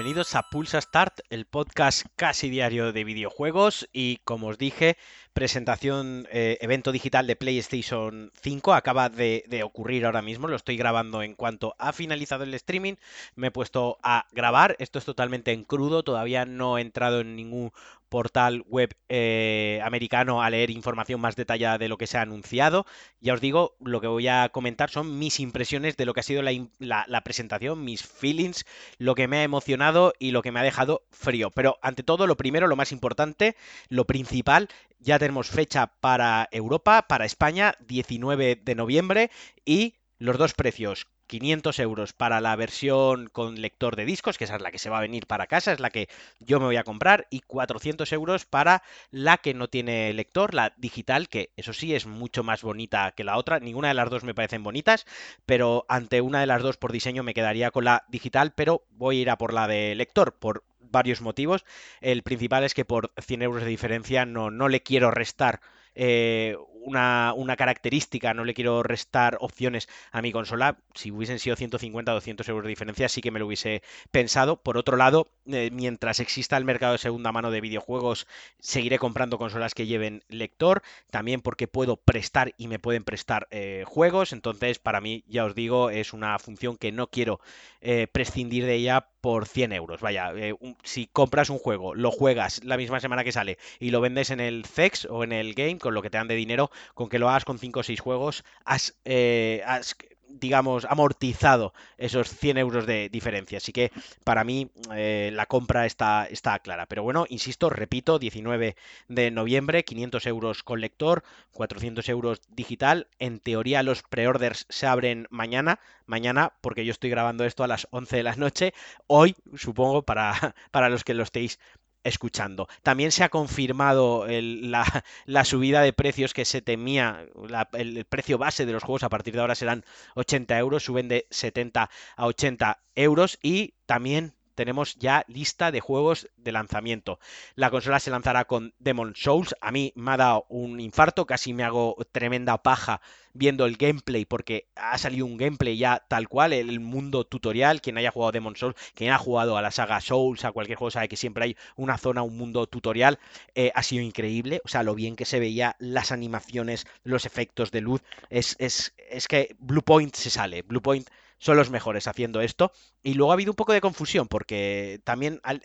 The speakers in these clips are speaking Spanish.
bienvenidos a Pulsa Start, el podcast casi diario de videojuegos. Y como os dije, presentación, eh, evento digital de PlayStation 5 acaba de, de, ocurrir ahora mismo, lo estoy grabando en cuanto ha finalizado el streaming, me he puesto a grabar, esto es totalmente en crudo, todavía no he entrado en ningún portal web eh, americano a leer información más detallada de lo que se ha anunciado. Ya os digo, lo que voy a comentar son mis impresiones de lo que ha sido la, la, presentación, mis feelings, lo que me ha emocionado y lo que me ha dejado frío. Pero ante todo, lo primero, lo más importante, lo principal, ya tenemos fecha para Europa, para España, 19 de noviembre y los dos precios 500 euros para la versión con lector de discos, que esa es la que se va a venir para casa, es la que yo me voy a comprar, y 400 euros para la que no tiene lector, la digital, que eso sí es mucho más bonita que la otra. Ninguna de las dos me parecen bonitas, pero ante una de las dos por diseño me quedaría con la digital, pero voy a ir a por la de lector, por varios motivos. El principal es que por 100 euros de diferencia no, no le quiero restar eh, una, una, característica, no le quiero restar opciones a mi consola. Si hubiesen sido 150 o 200 euros de diferencia, sí que me lo hubiese pensado. Por otro lado, eh, mientras exista el mercado de segunda mano de videojuegos, seguiré comprando consolas que lleven lector. También porque puedo prestar y me pueden prestar eh, juegos. Entonces, para mí, ya os digo, es una función que no quiero eh, prescindir de ella por 100 euros. Vaya, eh, si compras un juego, lo juegas la misma semana que sale y lo vendes en el CEX o en el Game, con lo que te dan de dinero, con que lo hagas con 5 o 6 juegos, has, eh, has digamos, amortizado esos 100 euros de diferencia. Así que para mí eh, la compra está, está clara. Pero bueno, insisto, repito, 19 de noviembre, 500 euros con lector, 400 euros digital. En teoría los preorders se abren mañana, mañana porque yo estoy grabando esto a las 11 de la noche. Hoy, supongo, para, para los que lo estéis escuchando. También se ha confirmado la, subida de precios que se temía, el, el, precio base de los juegos a partir de ahora serán 80 euros, suben de 70 a 80 euros y también tenemos ya lista de juegos de lanzamiento. La consola se lanzará con Demon Souls. A mí me ha dado un infarto, casi me hago tremenda paja viendo el gameplay, porque ha salido un gameplay ya tal cual, el mundo tutorial. Quien haya jugado Demon Souls, quien ha jugado a la saga Souls, a cualquier juego, sabe que siempre hay una zona, un mundo tutorial. Eh, ha sido increíble. O sea, lo bien que se veía, las animaciones, los efectos de luz. Es, es, es que Blue Point se sale. Blue Point son los mejores haciendo esto. Y luego ha habido un poco de confusión porque también al,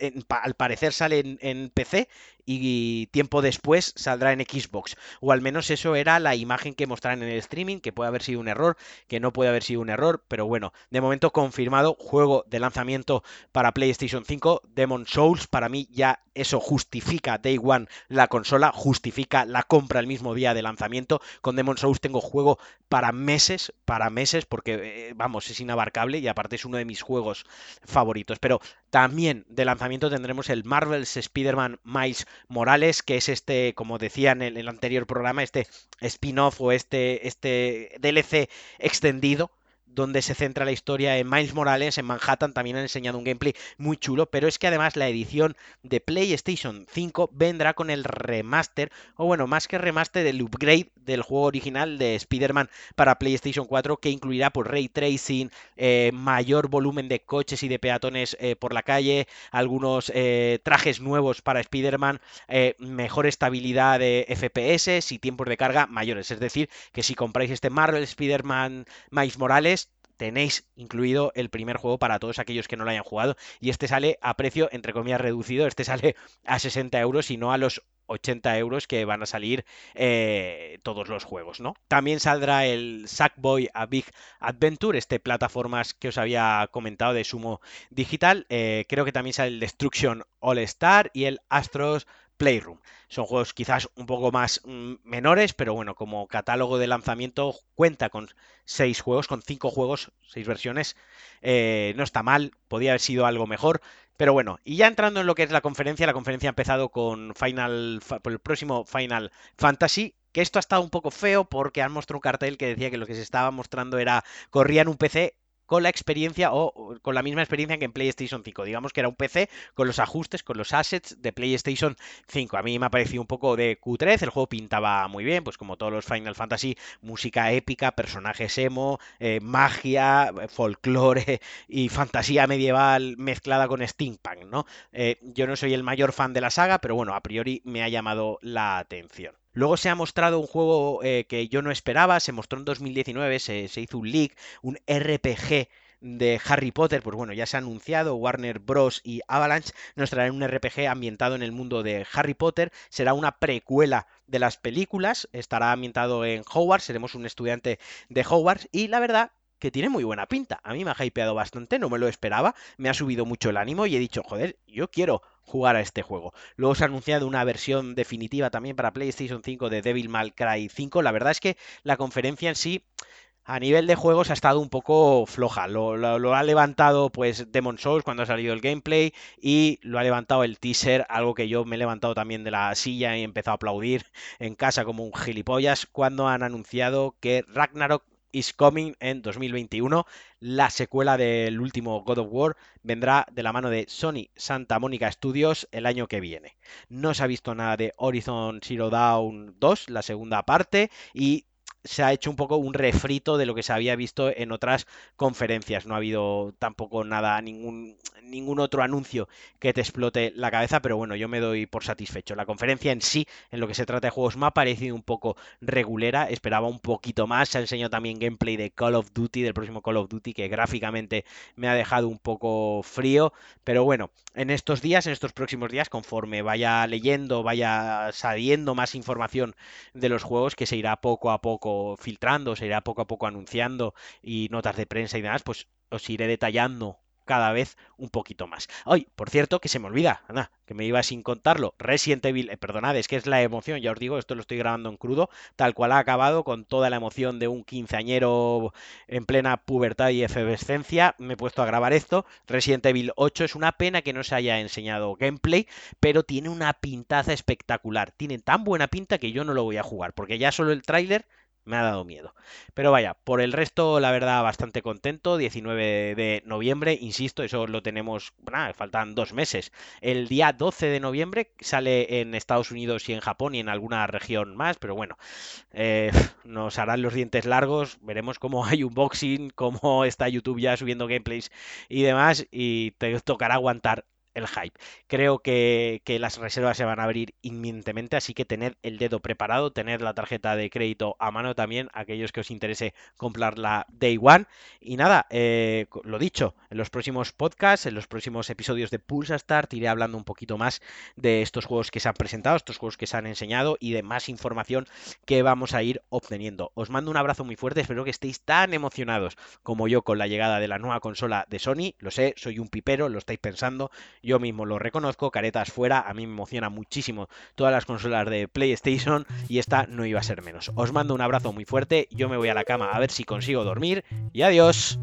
parecer sale en, PC y tiempo después saldrá en Xbox. O al menos eso era la imagen que mostraron en el streaming, que puede haber sido un error, que no puede haber sido un error, pero bueno, de momento confirmado juego de lanzamiento para PlayStation 5, Demon Souls, para mí ya eso justifica Day One la consola, justifica la compra el mismo día de lanzamiento. Con Demon Souls tengo juego para meses, para meses, porque eh, vamos, es inabarcable y aparte es uno de mis juegos favoritos. Pero también de lanzamiento tendremos el Marvel's Spider-Man Miles Morales, que es este, como decía en el, anterior programa, este spin-off o este, este DLC extendido donde se centra la historia en Miles Morales, en Manhattan, también han enseñado un gameplay muy chulo, pero es que además la edición de PlayStation 5 vendrá con el remaster, o bueno, más que remaster, el upgrade del juego original de Spider-Man para PlayStation 4, que incluirá ray tracing, eh, mayor volumen de coches y de peatones eh, por la calle, algunos eh, trajes nuevos para Spider-Man, mejor estabilidad de FPS y tiempos de carga mayores. Es decir, que si compráis este Marvel Spider-Man Miles Morales, tenéis incluido el primer juego para todos aquellos que no lo hayan jugado y este sale a precio entre comillas reducido, este sale a 60 euros y no a los 80 euros que van a salir eh, todos los juegos, ¿no? También saldrá el Sackboy A Big Adventure, este plataformas que os había comentado de Sumo Digital. Eh, creo que también sale el Destruction All Star y el Astros Playroom. Son juegos quizás un poco más mmm, menores, pero bueno, como catálogo de lanzamiento cuenta con seis juegos, con cinco juegos, seis versiones. Eh, no está mal, podía haber sido algo mejor. Pero bueno, y ya entrando en lo que es la conferencia, la conferencia ha empezado con Final, por el próximo Final Fantasy, que esto ha estado un poco feo porque han mostrado un cartel que decía que lo que se estaba mostrando era corría en un PC con la experiencia o con la misma experiencia que en PlayStation 5. Digamos que era un PC con los ajustes, con los assets de PlayStation 5. A mí me ha parecido un poco de Q3, el juego pintaba muy bien, pues como todos los Final Fantasy, música épica, personajes emo, eh, magia, folclore y fantasía medieval mezclada con steampunk, ¿no? Eh, yo no soy el mayor fan de la saga, pero bueno, a priori me ha llamado la atención. Luego se ha mostrado un juego eh, que yo no esperaba, se mostró en 2019, se, se hizo un leak, un RPG de Harry Potter, pues bueno, ya se ha anunciado, Warner Bros. y Avalanche nos traerán un RPG ambientado en el mundo de Harry Potter, será una precuela de las películas, estará ambientado en Hogwarts, seremos un estudiante de Hogwarts y la verdad que tiene muy buena pinta. A mí me ha hypeado bastante, no me lo esperaba, me ha subido mucho el ánimo y he dicho, joder, yo quiero jugar a este juego. Luego se ha anunciado una versión definitiva también para PlayStation 5 de Devil May Cry 5. La verdad es que la conferencia en sí a nivel de juegos ha estado un poco floja. Lo, lo, ha levantado pues Demon Souls cuando ha salido el gameplay y lo ha levantado el teaser, algo que yo me he levantado también de la silla y he empezado a aplaudir en casa como un gilipollas cuando han anunciado que Ragnarok is Coming en 2021. La secuela del último God of War vendrá de la mano de Sony Santa Mónica Studios el año que viene. No se ha visto nada de Horizon Zero Dawn 2, la segunda parte, y se ha hecho un poco un refrito de lo que se había visto en otras conferencias. No ha habido tampoco nada, ningún, ningún otro anuncio que te explote la cabeza, pero bueno, yo me doy por satisfecho. La conferencia en sí, en lo que se trata de juegos, me ha parecido un poco regulera, esperaba un poquito más. Se ha enseñado también gameplay de Call of Duty, del próximo Call of Duty, que gráficamente me ha dejado un poco frío, pero bueno, en estos días, en estos próximos días, conforme vaya leyendo, vaya sabiendo más información de los juegos, que se irá poco a poco filtrando, se irá poco a poco anunciando y notas de prensa y demás, pues os iré detallando cada vez un poquito más. Ay, por cierto, que se me olvida, anda, que me iba sin contarlo. Resident Evil, eh, perdonad, es que es la emoción, ya os digo, esto lo estoy grabando en crudo, tal cual ha acabado con toda la emoción de un quinceañero en plena pubertad y efervescencia. Me he puesto a grabar esto. Resident Evil 8 es una pena que no se haya enseñado gameplay, pero tiene una pintaza espectacular. Tiene tan buena pinta que yo no lo voy a jugar, porque ya solo el tráiler me ha dado miedo. Pero vaya, por el resto, la verdad, bastante contento. 19 de noviembre, insisto, eso lo tenemos, faltan dos meses. El día 12 de noviembre sale en Estados Unidos y en Japón y en alguna región más, pero bueno, eh, nos harán los dientes largos. Veremos cómo hay unboxing, cómo está YouTube ya subiendo gameplays y demás, y te tocará aguantar el hype. Creo que, las reservas se van a abrir inminentemente, así que tener el dedo preparado, tener la tarjeta de crédito a mano también, aquellos que os interese comprar la Day One. Y nada, eh, lo dicho, en los próximos podcasts, en los próximos episodios de Pulsa Start, iré hablando un poquito más de estos juegos que se han presentado, estos juegos que se han enseñado y de más información que vamos a ir obteniendo. Os mando un abrazo muy fuerte, espero que estéis tan emocionados como yo con la llegada de la nueva consola de Sony. Lo sé, soy un pipero, lo estáis pensando yo mismo lo reconozco, caretas fuera, a mí me emociona muchísimo todas las consolas de PlayStation y esta no iba a ser menos. Os mando un abrazo muy fuerte, yo me voy a la cama a ver si consigo dormir y adiós.